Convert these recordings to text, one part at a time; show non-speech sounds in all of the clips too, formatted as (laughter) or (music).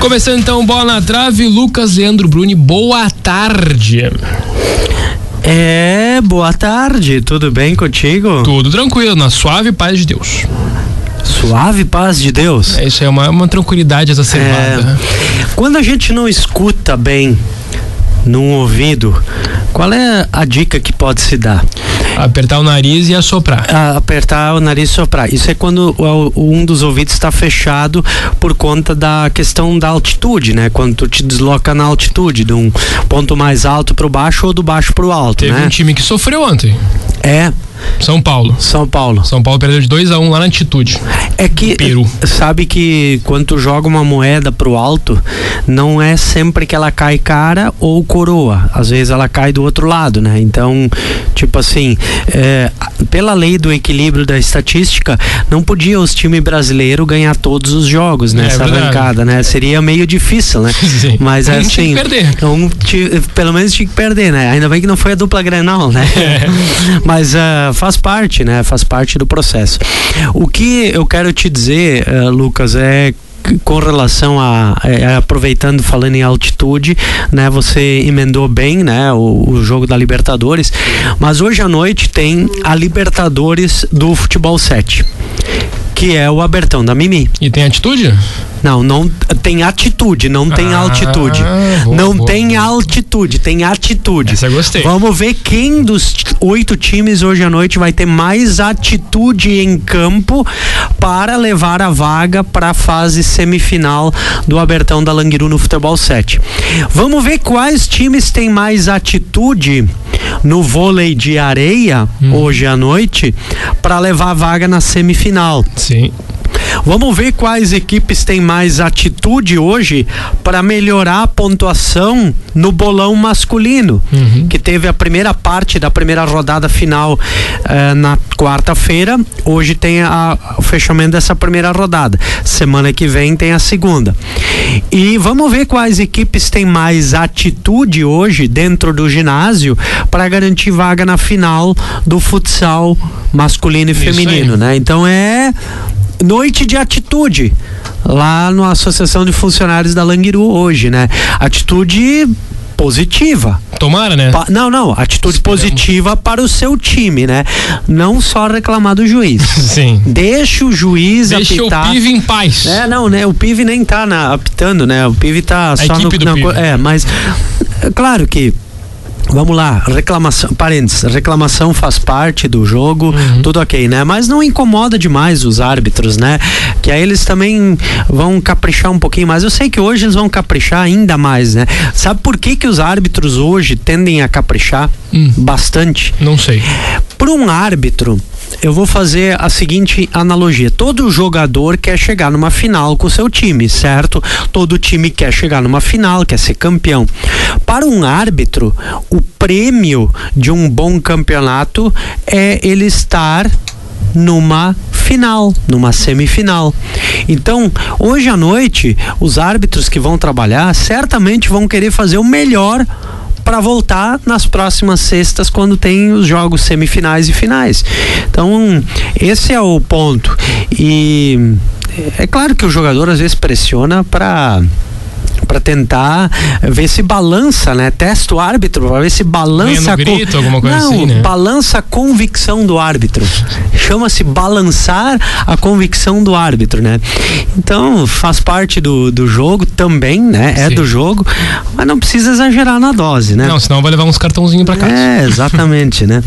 Começando então, bola na trave, Lucas Leandro Bruni, boa tarde. É, boa tarde, tudo bem contigo? Tudo tranquilo, na suave paz de Deus. Suave paz de Deus? É, isso é uma, uma tranquilidade exacerbada. É, quando a gente não escuta bem num ouvido, qual é a dica que pode se dar? Apertar o nariz e assoprar. Ah, apertar o nariz e soprar. Isso é quando o, um dos ouvidos está fechado por conta da questão da altitude, né? Quando tu te desloca na altitude, de um ponto mais alto para o baixo ou do baixo para o alto, Teve né? um time que sofreu ontem. É, São Paulo. São Paulo. São Paulo perdeu de 2 a 1 um lá na altitude. É que Peru. sabe que quando tu joga uma moeda pro alto, não é sempre que ela cai cara ou coroa. Às vezes ela cai do outro lado, né? Então, tipo assim, é, pela lei do equilíbrio da estatística, não podia os times brasileiros ganhar todos os jogos nessa É arrancada, né? Seria meio difícil, né? (laughs) Sim. Mas Um é tinha assim. que perder. Um pelo menos tinha que perder, né? Ainda bem que não foi a dupla Grenal, né? É. (laughs) Mas faz parte, né? Faz parte do processo. O que eu quero te dizer, ah, Lucas, é com relação a, aproveitando falando em altitude, né? Você emendou bem, né? O, o jogo da Libertadores, mas hoje à noite tem a Libertadores do futebol 7 que é o Abertão da Mimi. E tem atitude? Não, não tem atitude, não tem Ah, altitude. boa, não boa, tem boa. altitude, tem atitude. Essa eu gostei. Vamos ver quem dos oito times hoje à noite vai ter mais atitude em campo para levar a vaga para a fase semifinal do Abertão da Languiru no Futebol 7. Vamos ver quais times têm mais atitude no vôlei de areia Hum. hoje à noite para levar a vaga na semifinal. Sim. Vamos ver quais equipes têm mais atitude hoje para melhorar a pontuação no bolão masculino, Uhum. que teve a primeira parte da primeira rodada final eh, na quarta-feira. Hoje tem a- o fechamento dessa primeira rodada. Semana que vem tem a segunda. E vamos ver quais equipes têm mais atitude hoje dentro do ginásio para garantir vaga na final do futsal masculino e Isso aí. feminino, né? Então é noite de atitude lá na Associação de Funcionários da Languiru hoje, né? Atitude positiva. Tomara, né? Pa- não, não, atitude Esperamos. positiva para o seu time, né? Não só reclamar do juiz. (laughs) Sim. Deixa o juiz Deixa apitar. o PIV em paz. É, não, né? O PIV nem tá na- apitando, né? O PIV tá só equipe no. do na PIV. é, mas. Claro que. Vamos lá, reclamação, parênteses, reclamação faz parte do jogo, Uhum. tudo ok, né? Mas não incomoda demais os árbitros, né? Que aí eles também vão caprichar um pouquinho mais. Eu sei que hoje eles vão caprichar ainda mais, né? Sabe por que que os árbitros hoje tendem a caprichar Hum. bastante? Não sei. Para um árbitro, eu vou fazer a seguinte analogia: todo jogador quer chegar numa final com o seu time, certo? Todo time quer chegar numa final, quer ser campeão. Para um árbitro, o prêmio de um bom campeonato é ele estar numa final, numa semifinal. Então, hoje à noite, os árbitros que vão trabalhar certamente vão querer fazer o melhor para voltar nas próximas sextas quando tem os jogos semifinais e finais. Então, esse é o ponto. E é claro que o jogador às vezes pressiona para para tentar ver se balança, né? Testa o árbitro para ver se balança a grito, alguma coisa Não, assim, né? balança a convicção do árbitro. Chama-se balançar a convicção do árbitro, né? Então, faz parte do, do jogo também, né? É Sim. do jogo, mas não precisa exagerar na dose, né? Não, senão vai levar uns cartãozinhos pra casa. É, exatamente, né?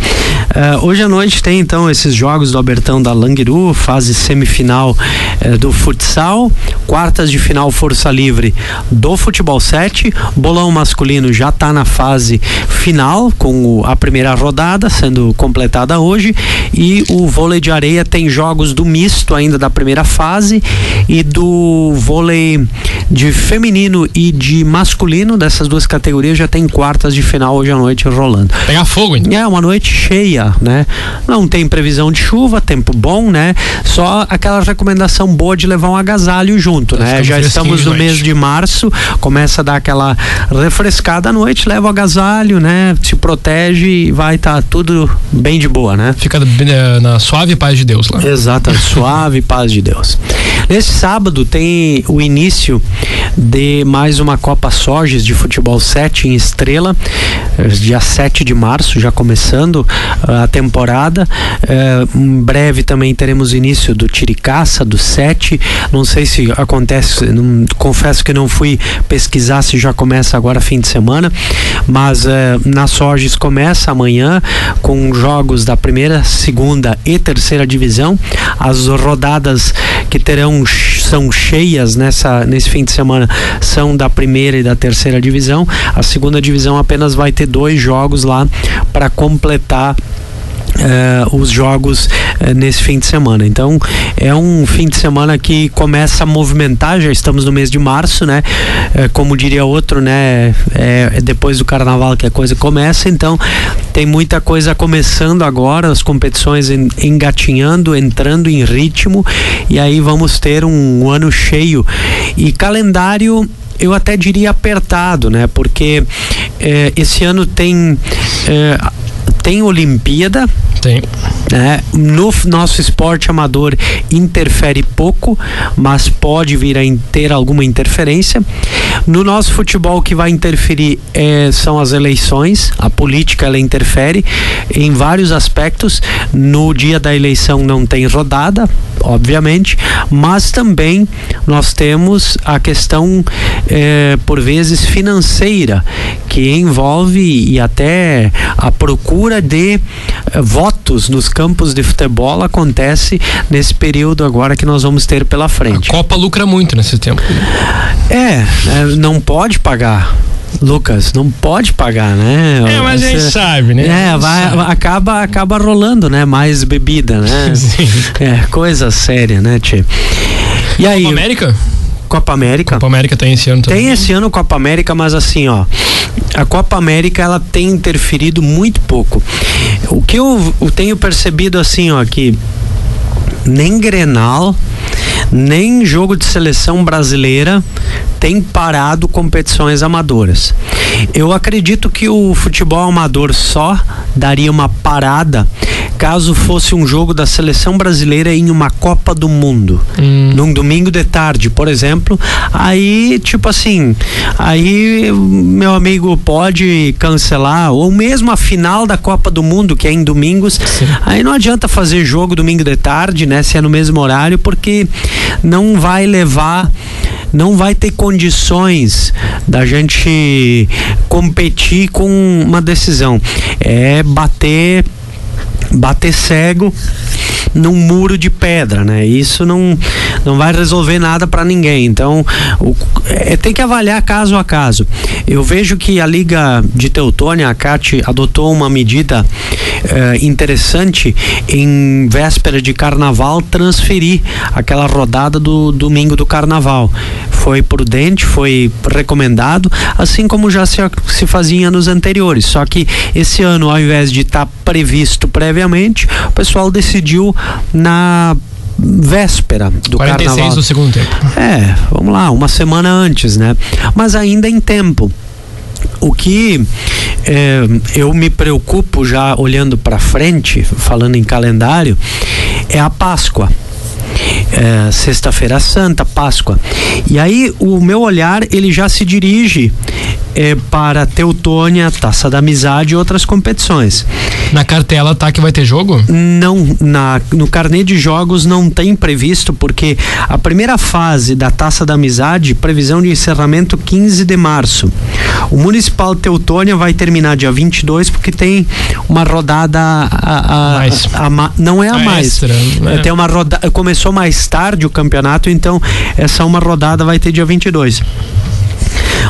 Eh, (laughs) hoje à noite tem então esses jogos do Abertão da Languiru, fase semifinal eh, do futsal, quartas de final Força Livre do futebol 7. Bolão masculino já está na fase final, com a primeira rodada sendo completada hoje. E o vôlei de areia tem jogos do misto ainda da primeira fase e do vôlei de feminino e de masculino, dessas duas categorias, já tem quartas de final hoje à noite rolando. Pegar fogo, então. É uma noite cheia, né? Não tem previsão de chuva, tempo bom, né? Só aquela recomendação boa de levar um agasalho junto, né? Já estamos no mês de março, começa a dar aquela refrescada à noite, leva o agasalho, né? Se protege e vai estar tá tudo bem de boa, né? Fica eh, na suave paz de Deus lá. Exato, (laughs) suave paz de Deus. Nesse sábado tem o início de mais uma Copa Soges de futebol 7 em Estrela, eh, dia 7 de março, já começando eh, a temporada. É, em breve também teremos início do Tiricaça, do 7. Não sei se acontece, não, confesso que não fui pesquisar se já começa agora fim de semana, mas é, na Soges começa amanhã com jogos da primeira, segunda e terceira divisão. As rodadas que terão são cheias nessa nesse fim de semana são da primeira e da terceira divisão. A segunda divisão apenas vai ter dois jogos lá para completar Uh, os jogos uh, nesse fim de semana. Então é um fim de semana que começa a movimentar, já estamos no mês de março, né? Uh, como diria outro, né? É, é, depois do carnaval que a coisa começa, então tem muita coisa começando agora, as competições engatinhando, entrando em ritmo, e aí vamos ter um, um ano cheio. E calendário eu até diria apertado, né? Porque esse ano tem tem Olimpíada. Tem. Né? No nosso esporte amador interfere pouco, mas pode vir a ter alguma interferência. No nosso futebol que vai interferir é, são as eleições, a política ela interfere em vários aspectos. No dia da eleição não tem rodada, obviamente, mas também nós temos a questão é, por vezes financeira que envolve e até a procura de eh, votos nos campos de futebol acontece nesse período agora que nós vamos ter pela frente. A Copa lucra muito nesse tempo. É, é não pode pagar. Lucas, não pode pagar, né? É, mas Você, a gente sabe, né? É, vai, sabe. acaba, acaba rolando, né? Mais bebida, né? (laughs) Sim. É, coisa séria, né, Tchê? E aí? Copa América? Copa América. Copa América tem esse ano também. Tem esse ano Copa América, mas assim, ó, a Copa América ela tem interferido muito pouco. O que eu, eu tenho percebido assim, ó, que nem Grenal, nem jogo de seleção brasileira tem parado competições amadoras. Eu acredito que o futebol amador só daria uma parada caso fosse um jogo da seleção brasileira em uma Copa do Mundo, hum. num domingo de tarde, por exemplo, aí tipo assim, aí meu amigo pode cancelar ou mesmo a final da Copa do Mundo que é em domingos, Sim. aí não adianta fazer jogo domingo de tarde, né, se é no mesmo horário, porque não vai levar não vai ter condições da gente competir com uma decisão. É bater bater cego num muro de pedra, né? Isso não, não vai resolver nada para ninguém. Então, o, é, tem que avaliar caso a caso. Eu vejo que a Liga de Teutônia, a CAT, adotou uma medida é, interessante em véspera de carnaval transferir aquela rodada do domingo do carnaval. Foi prudente, foi recomendado, assim como já se, se fazia em anos anteriores. Só que esse ano, ao invés de estar tá previsto previamente, o pessoal decidiu na véspera do 46 carnaval. do segundo tempo. É, vamos lá, uma semana antes, né? Mas ainda em tempo. O que é, eu me preocupo já olhando para frente, falando em calendário, é a Páscoa. É, Sexta-feira Santa, Páscoa. E aí o meu olhar ele já se dirige é, para Teutônia, Taça da Amizade e outras competições. Na cartela tá que vai ter jogo? Não, na, no carnê de jogos não tem previsto, porque a primeira fase da Taça da Amizade, previsão de encerramento 15 de março. O Municipal Teutônia vai terminar dia 22 porque tem uma rodada a, a, mais. A, a, não é a, a mais. Extra, né? Tem uma rodada, começou mais tarde o campeonato, então essa uma rodada vai ter dia 22.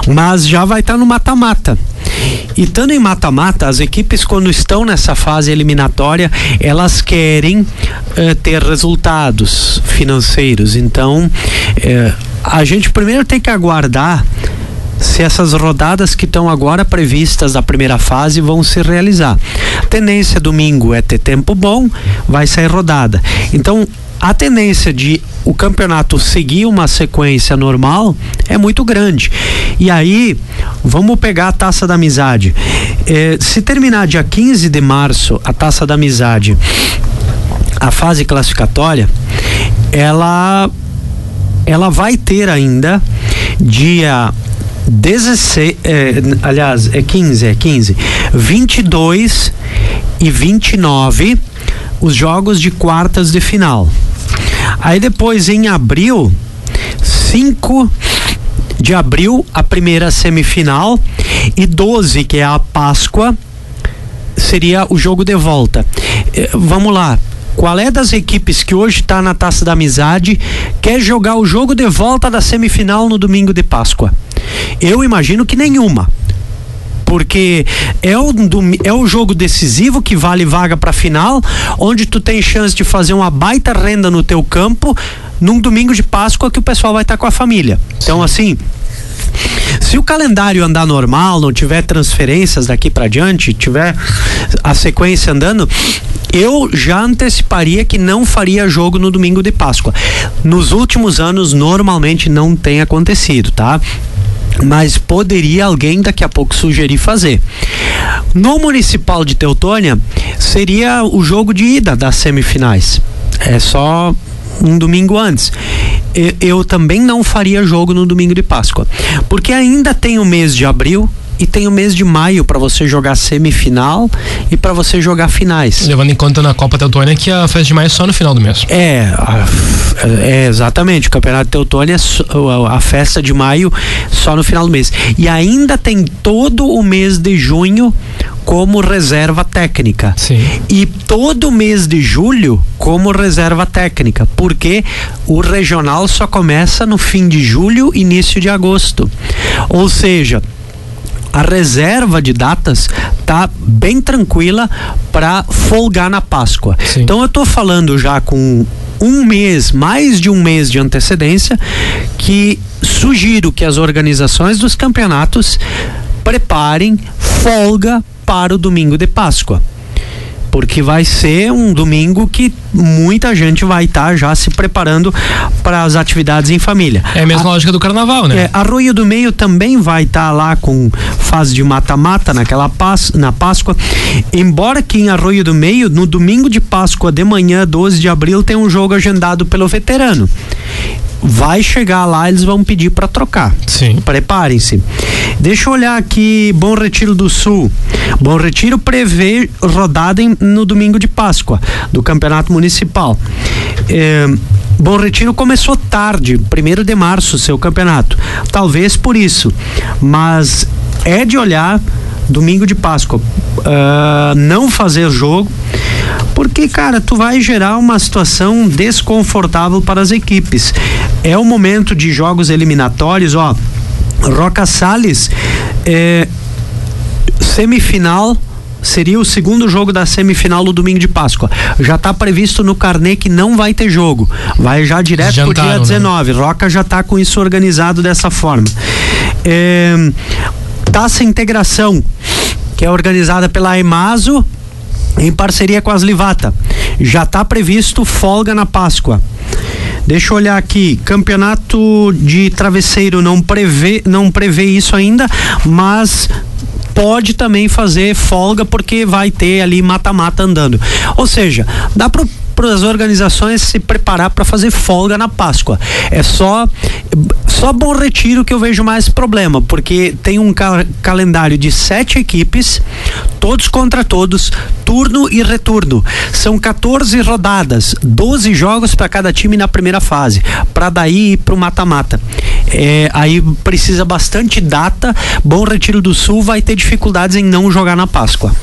Mas já vai estar tá no mata-mata. E estando em mata-mata, as equipes quando estão nessa fase eliminatória, elas querem uh, ter resultados financeiros. Então, uh, a gente primeiro tem que aguardar se essas rodadas que estão agora previstas da primeira fase vão se realizar. Tendência domingo é ter tempo bom, vai sair rodada. Então, a tendência de o campeonato seguir uma sequência normal é muito grande. E aí, vamos pegar a taça da amizade. Eh, se terminar dia 15 de março a taça da amizade, a fase classificatória, ela ela vai ter ainda dia 16, é, aliás, é 15, é 15, 22 e 29 os jogos de quartas de final. Aí depois em abril, 5 de abril, a primeira semifinal e 12, que é a Páscoa, seria o jogo de volta. É, vamos lá, qual é das equipes que hoje está na Taça da Amizade quer jogar o jogo de volta da semifinal no domingo de Páscoa? Eu imagino que nenhuma porque é o, é o jogo decisivo que vale vaga para final, onde tu tem chance de fazer uma baita renda no teu campo num domingo de Páscoa que o pessoal vai estar tá com a família. Então, assim, se o calendário andar normal, não tiver transferências daqui para diante, tiver a sequência andando, eu já anteciparia que não faria jogo no domingo de Páscoa. Nos últimos anos, normalmente não tem acontecido, tá? Mas poderia alguém daqui a pouco sugerir fazer. No Municipal de Teutônia seria o jogo de ida das semifinais. É só um domingo antes. Eu, também não faria jogo no domingo de Páscoa, porque ainda tem o mês de abril, e tem o mês de maio para você jogar semifinal e para você jogar finais. Levando em conta na Copa Teutônia que a festa de maio é só no final do mês. É, é exatamente. O Campeonato Teutônia é a festa de maio só no final do mês. E ainda tem todo o mês de junho como reserva técnica. Sim. E todo mês de julho como reserva técnica, porque o regional só começa no fim de julho, início de agosto. Ou seja, a reserva de datas tá bem tranquila para folgar na Páscoa. Sim. Então eu estou falando já com um mês, mais de um mês de antecedência, que sugiro que as organizações dos campeonatos preparem folga para o domingo de Páscoa porque vai ser um domingo que muita gente vai estar tá já se preparando para as atividades em família. É a mesma a, lógica do carnaval, né? É, Arroio do Meio também vai estar tá lá com fase de mata-mata naquela pás, na Páscoa. Embora que em Arroio do Meio, no domingo de Páscoa de manhã, 12 de abril, tem um jogo agendado pelo veterano vai chegar lá, eles vão pedir para trocar. Sim. Preparem-se. Deixa eu olhar aqui, Bom Retiro do Sul. Bom Retiro prevê rodada em, no domingo de Páscoa do Campeonato Municipal. É, Bom Retiro começou tarde, primeiro de março, seu campeonato. Talvez por isso, mas é de olhar domingo de Páscoa, uh, não fazer jogo porque, cara, tu vai gerar uma situação desconfortável para as equipes. É o momento de jogos eliminatórios, ó. Roca Salles, é, semifinal seria o segundo jogo da semifinal no domingo de Páscoa. Já está previsto no carnê que não vai ter jogo. Vai já direto Jantaram, pro dia 19. Né? Roca já está com isso organizado dessa forma. É, taça Integração, que é organizada pela Emaso em parceria com as Livata. Já está previsto folga na Páscoa. Deixa eu olhar aqui, campeonato de travesseiro não prevê, não prevê isso ainda, mas pode também fazer folga porque vai ter ali mata-mata andando. Ou seja, dá para para as organizações se preparar para fazer folga na Páscoa. É só só Bom Retiro que eu vejo mais problema, porque tem um ca calendário de sete equipes, todos contra todos, turno e retorno. São 14 rodadas, 12 jogos para cada time na primeira fase, para daí ir pro mata-mata. É, aí precisa bastante data. Bom Retiro do Sul vai ter dificuldades em não jogar na Páscoa.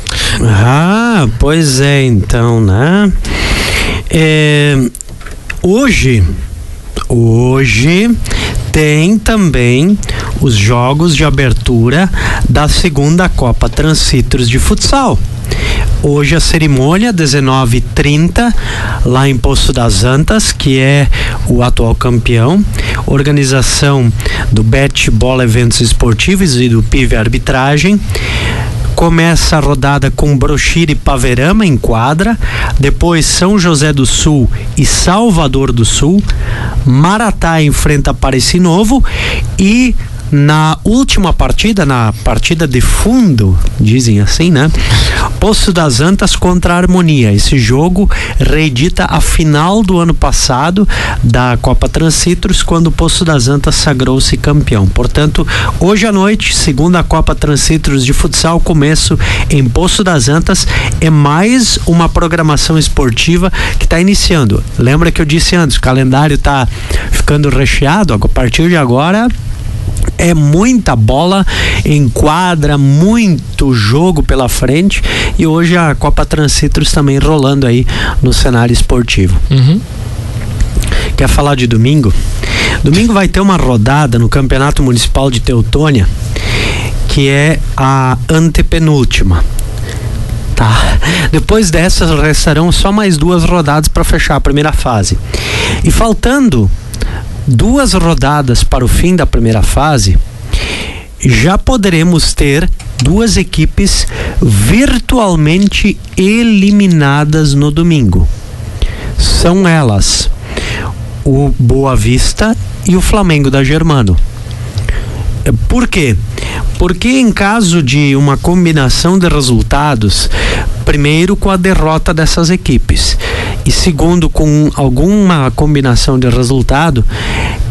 Ah, pois é, então, né? É, hoje, hoje tem também os jogos de abertura da segunda Copa Transcitros de Futsal. Hoje a cerimônia 19:30 lá em Poço das Antas, que é o atual campeão. Organização do Bet Bola Eventos Esportivos e do PIV Arbitragem. Começa a rodada com Brochira e Paverama em quadra, depois São José do Sul e Salvador do Sul, Maratá enfrenta Apareci Novo e na última partida, na partida de fundo, dizem assim, né? Poço das Antas contra a Harmonia. Esse jogo reedita a final do ano passado da Copa Transcitros, quando o Poço das Antas sagrou-se campeão. Portanto, hoje à noite, segunda Copa Transcitros de futsal, começo em Poço das Antas, é mais uma programação esportiva que está iniciando. Lembra que eu disse antes, o calendário está ficando recheado, a partir de agora é muita bola em quadra, muito jogo pela frente e hoje a Copa Transitros também rolando aí no cenário esportivo. Uhum. Quer falar de domingo? Domingo vai ter uma rodada no Campeonato Municipal de Teutônia, que é a antepenúltima. Tá. Depois dessas restarão só mais duas rodadas para fechar a primeira fase. E faltando duas rodadas para o fim da primeira fase, já poderemos ter duas equipes virtualmente eliminadas no domingo. São elas o Boa Vista e o Flamengo da Germano. Por quê? Porque em caso de uma combinação de resultados, primeiro com a derrota dessas equipes e segundo com alguma combinação de resultado,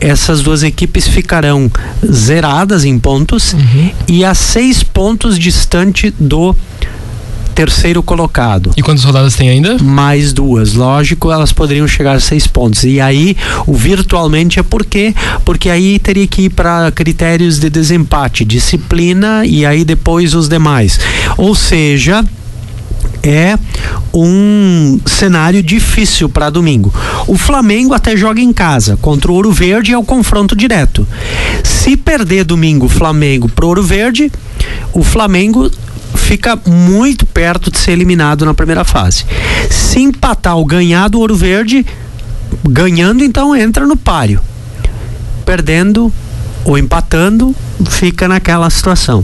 essas duas equipes ficarão zeradas em pontos uhum. e a seis pontos distante do terceiro colocado. E quantas rodadas tem ainda? Mais duas. Lógico, elas poderiam chegar a seis pontos. E aí, o virtualmente é por quê? Porque aí teria que ir para critérios de desempate, disciplina e aí depois os demais. Ou seja, é um cenário difícil para domingo. O Flamengo até joga em casa contra o Ouro Verde é o confronto direto. Se perder domingo Flamengo pro Ouro Verde, o Flamengo fica muito perto de ser eliminado na primeira fase. Se empatar ou ganhar do Ouro Verde, ganhando então entra no páreo. Perdendo ou empatando, fica naquela situação.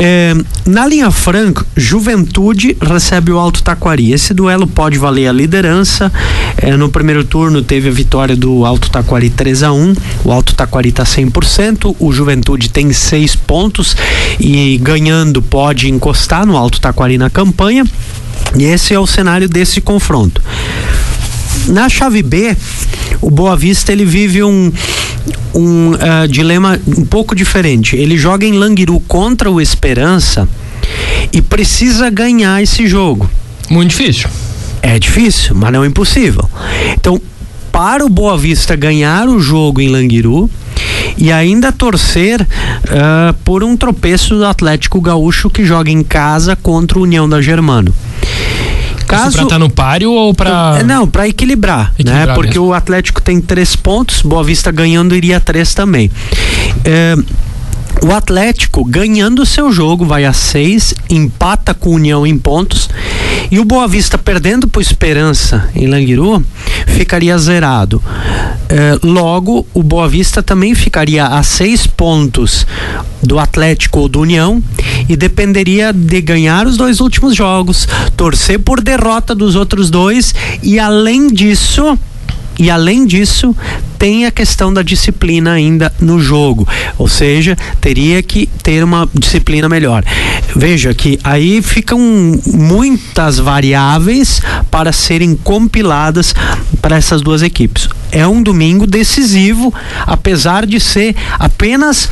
É, na linha franca, Juventude recebe o Alto Taquari. Esse duelo pode valer a liderança. É, no primeiro turno teve a vitória do Alto Taquari 3 a 1 O Alto Taquari está 100%. O Juventude tem seis pontos e ganhando pode encostar no Alto Taquari na campanha. E esse é o cenário desse confronto. Na chave B, o Boa Vista ele vive um, um uh, dilema um pouco diferente. Ele joga em Languiru contra o Esperança e precisa ganhar esse jogo. Muito difícil. É difícil, mas não é impossível. Então, para o Boa Vista ganhar o jogo em Languiru e ainda torcer uh, por um tropeço do Atlético Gaúcho que joga em casa contra o União da Germano. Caso, pra estar tá no páreo ou para Não, para equilibrar, equilibrar, né? Porque mesmo. o Atlético tem três pontos, Boa Vista ganhando iria três também. É, o Atlético, ganhando seu jogo, vai a seis, empata com o União em pontos. E o Boa Vista, perdendo por Esperança em Languiru, ficaria zerado. É, logo, o Boa Vista também ficaria a seis pontos do Atlético ou do União e dependeria de ganhar os dois últimos jogos, torcer por derrota dos outros dois e, além disso, e além disso, tem a questão da disciplina ainda no jogo, ou seja, teria que ter uma disciplina melhor. Veja que aí ficam muitas variáveis para serem compiladas para essas duas equipes. É um domingo decisivo, apesar de ser apenas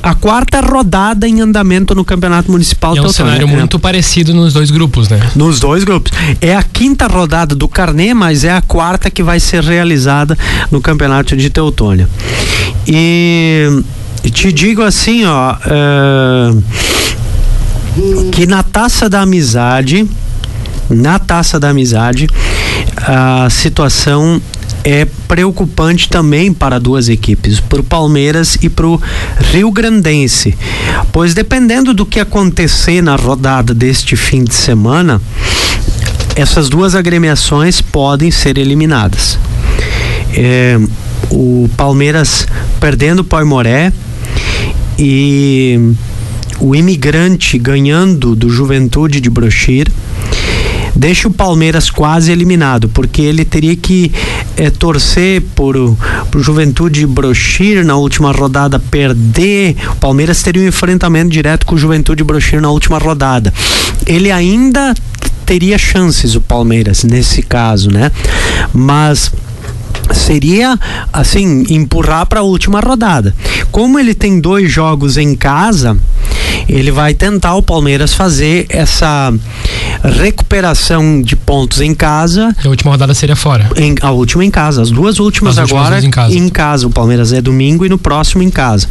a quarta rodada em andamento no Campeonato Municipal. E é um cenário é. muito parecido nos dois grupos, né? Nos dois grupos. É a quinta rodada do Carnê, mas é a quarta que vai ser realizada no Campeonato de Teutônia. E te digo assim, ó, é, que na taça da amizade, na taça da amizade, a situação é preocupante também para duas equipes, para o Palmeiras e para o Rio Grandense, pois dependendo do que acontecer na rodada deste fim de semana, essas duas agremiações podem ser eliminadas. É, o Palmeiras perdendo o Moré e o imigrante ganhando do Juventude de Brochir deixa o Palmeiras quase eliminado, porque ele teria que é, torcer por o Juventude Brochir na última rodada perder. O Palmeiras teria um enfrentamento direto com o Juventude Brochir na última rodada. Ele ainda teria chances, o Palmeiras, nesse caso, né? Mas seria assim empurrar para a última rodada. Como ele tem dois jogos em casa, ele vai tentar o Palmeiras fazer essa recuperação de pontos em casa. E a última rodada seria fora. Em, a última em casa, as duas últimas as agora últimas em casa. em casa. O Palmeiras é domingo e no próximo em casa.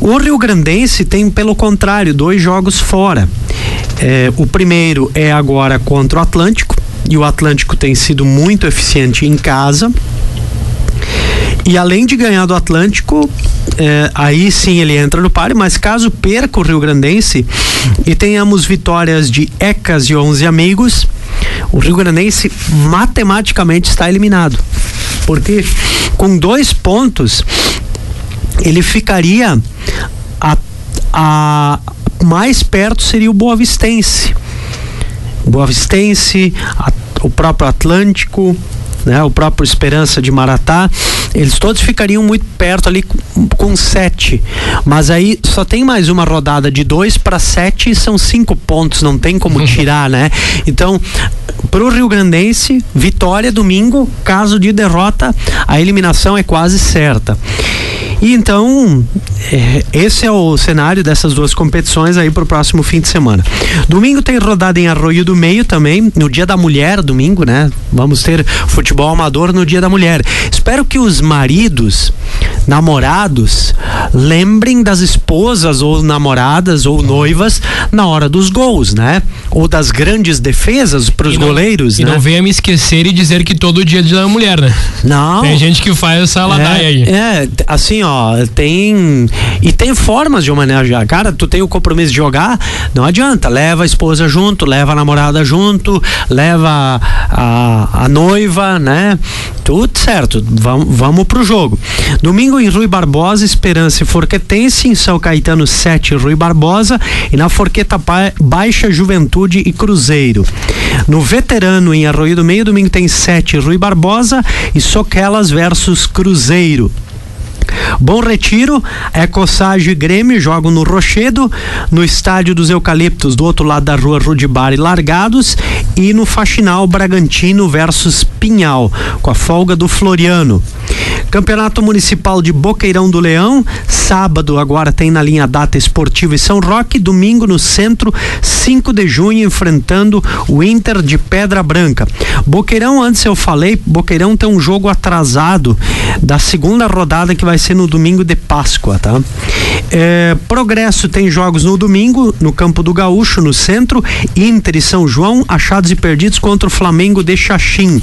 O Rio Grandense tem, pelo contrário, dois jogos fora. É, o primeiro é agora contra o Atlântico e o Atlântico tem sido muito eficiente em casa. E além de ganhar do Atlântico, é, aí sim ele entra no páreo, mas caso perca o Rio Grandense e tenhamos vitórias de Ecas e 11 amigos, o Rio Grandense matematicamente está eliminado. Porque com dois pontos ele ficaria a, a mais perto seria o Boa Vistense. Boa a, o próprio Atlântico, né, o próprio Esperança de Maratá, eles todos ficariam muito perto ali com, com sete. Mas aí só tem mais uma rodada de dois para sete e são cinco pontos, não tem como (laughs) tirar, né? Então, para o Rio Grandense, vitória domingo, caso de derrota, a eliminação é quase certa. E então, é, esse é o cenário dessas duas competições aí para o próximo fim de semana. Domingo tem rodada em Arroio do Meio também, no Dia da Mulher, domingo, né? Vamos ter futebol amador no Dia da Mulher. Espero que os maridos, namorados, lembrem das esposas ou namoradas ou noivas na hora dos gols, né? Ou das grandes defesas para os goleiros, e né? não venha me esquecer e dizer que todo dia é dia da mulher, né? Não. Tem gente que faz essa ladaia é, aí. É, assim, ó, tem e tem formas de homenagear. Cara, tu tem o compromisso de jogar, não adianta, leva a esposa junto, leva a namorada junto, leva a, a noiva, né? Tudo certo, vamos, vamos pro jogo. Domingo em Rui Barbosa, Esperança e Forquetense, em São Caetano 7, Rui Barbosa e na Forqueta Baixa Juventude e Cruzeiro. No Veterano em Arroio do Meio, domingo tem 7, Rui Barbosa e Soquelas versus Cruzeiro. Bom Retiro, Ecossage e Grêmio jogam no Rochedo, no Estádio dos Eucaliptos, do outro lado da rua Rudibar e Largados, e no Faxinal Bragantino versus Pinhal, com a folga do Floriano. Campeonato Municipal de Boqueirão do Leão, sábado agora tem na linha Data Esportiva e São Roque, domingo no centro, 5 de junho, enfrentando o Inter de Pedra Branca. Boqueirão, antes eu falei, Boqueirão tem um jogo atrasado da segunda rodada que vai ser no domingo de Páscoa, tá? É, Progresso tem jogos no domingo, no Campo do Gaúcho, no centro, Inter e São João, achados e perdidos contra o Flamengo de Xaxim.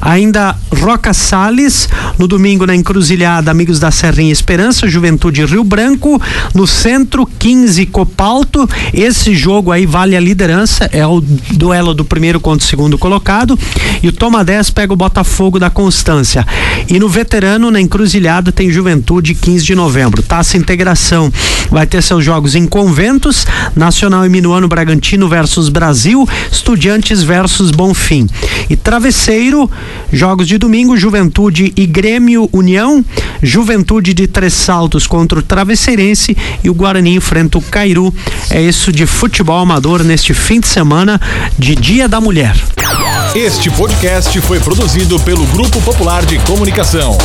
Ainda Roca Sales, no domingo na Encruzilhada, Amigos da Serrinha Esperança, Juventude Rio Branco, no centro 15 Copalto. Esse jogo aí vale a liderança, é o duelo do primeiro contra o segundo colocado. E o Toma 10 pega o Botafogo da Constância. E no veterano, na Encruzilhada, tem Juventude 15 de novembro. Taça Integração vai ter seus jogos em Conventos, Nacional e Minuano Bragantino versus Brasil, Estudiantes versus Bonfim. E Travesseiro, jogos de domingo, Juventude e Grêmio União, Juventude de Três Saltos contra o Travesseirense e o Guarani enfrenta o Cairu. É isso de futebol amador neste fim de semana de Dia da Mulher. Este podcast foi produzido pelo Grupo Popular de Comunicação.